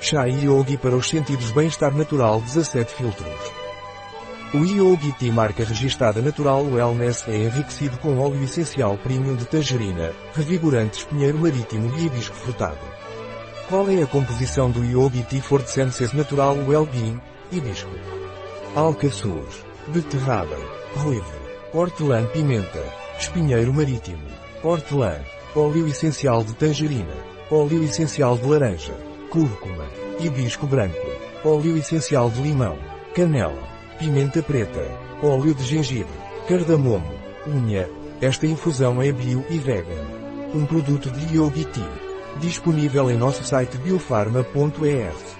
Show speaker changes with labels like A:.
A: Chá Yogi para os sentidos bem-estar natural 17 filtros. O Yogi Tea marca registrada Natural Wellness é enriquecido com óleo essencial premium de tangerina, revigorante espinheiro marítimo e hibisco frutado. Qual é a composição do Yogi Tea for the Senses Natural Wellbeing? Hibisco. Alcaçuz. Beterraba. Ruivo. Hortelã-pimenta. Espinheiro marítimo. Hortelã. Óleo essencial de tangerina. Óleo essencial de laranja. Cúrcuma. Hibisco branco. Óleo essencial de limão. Canela. Pimenta preta. Óleo de gengibre. Cardamomo. Unha. Esta infusão é bio e vegan. Um produto de Yogi Tea. Disponível em nosso site biofarma.es.